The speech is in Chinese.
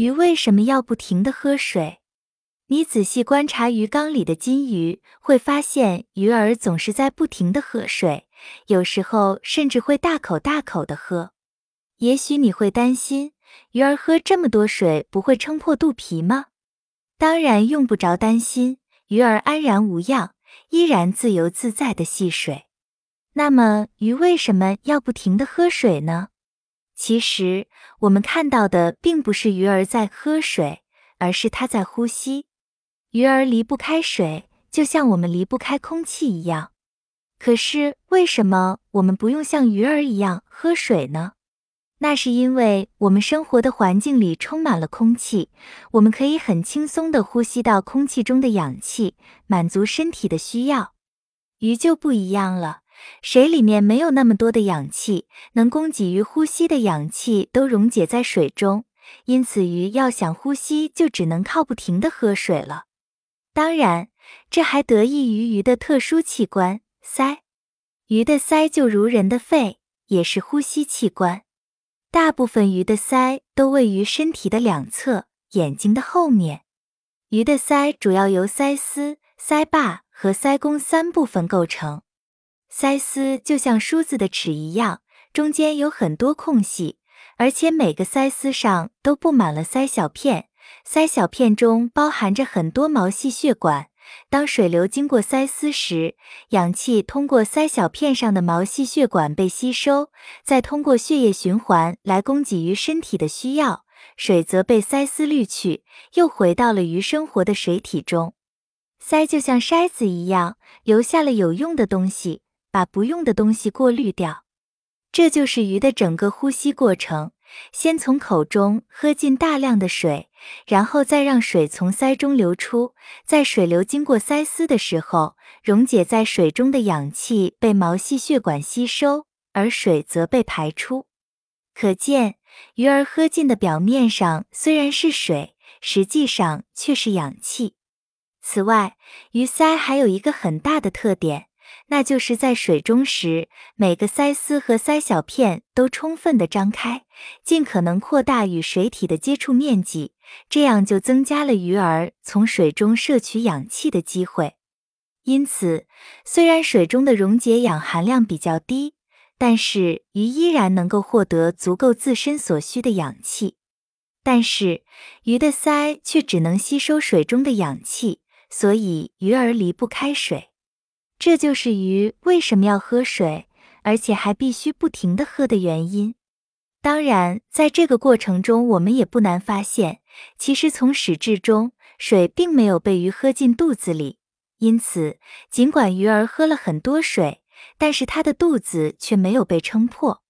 鱼为什么要不停的喝水？你仔细观察鱼缸里的金鱼，会发现鱼儿总是在不停的喝水，有时候甚至会大口大口的喝。也许你会担心，鱼儿喝这么多水不会撑破肚皮吗？当然用不着担心，鱼儿安然无恙，依然自由自在的戏水。那么，鱼为什么要不停的喝水呢？其实，我们看到的并不是鱼儿在喝水，而是它在呼吸。鱼儿离不开水，就像我们离不开空气一样。可是，为什么我们不用像鱼儿一样喝水呢？那是因为我们生活的环境里充满了空气，我们可以很轻松地呼吸到空气中的氧气，满足身体的需要。鱼就不一样了。水里面没有那么多的氧气，能供给鱼呼吸的氧气都溶解在水中，因此鱼要想呼吸，就只能靠不停的喝水了。当然，这还得益于鱼的特殊器官——鳃。鱼的鳃就如人的肺，也是呼吸器官。大部分鱼的鳃都位于身体的两侧，眼睛的后面。鱼的鳃主要由鳃丝、鳃坝和鳃弓三部分构成。鳃丝就像梳子的齿一样，中间有很多空隙，而且每个鳃丝上都布满了鳃小片。鳃小片中包含着很多毛细血管。当水流经过鳃丝时，氧气通过鳃小片上的毛细血管被吸收，再通过血液循环来供给于身体的需要。水则被鳃丝滤去，又回到了鱼生活的水体中。鳃就像筛子一样，留下了有用的东西。把不用的东西过滤掉，这就是鱼的整个呼吸过程。先从口中喝进大量的水，然后再让水从鳃中流出。在水流经过鳃丝的时候，溶解在水中的氧气被毛细血管吸收，而水则被排出。可见，鱼儿喝进的表面上虽然是水，实际上却是氧气。此外，鱼鳃还有一个很大的特点。那就是在水中时，每个鳃丝和鳃小片都充分的张开，尽可能扩大与水体的接触面积，这样就增加了鱼儿从水中摄取氧气的机会。因此，虽然水中的溶解氧含量比较低，但是鱼依然能够获得足够自身所需的氧气。但是，鱼的鳃却只能吸收水中的氧气，所以鱼儿离不开水。这就是鱼为什么要喝水，而且还必须不停的喝的原因。当然，在这个过程中，我们也不难发现，其实从始至终，水并没有被鱼喝进肚子里。因此，尽管鱼儿喝了很多水，但是它的肚子却没有被撑破。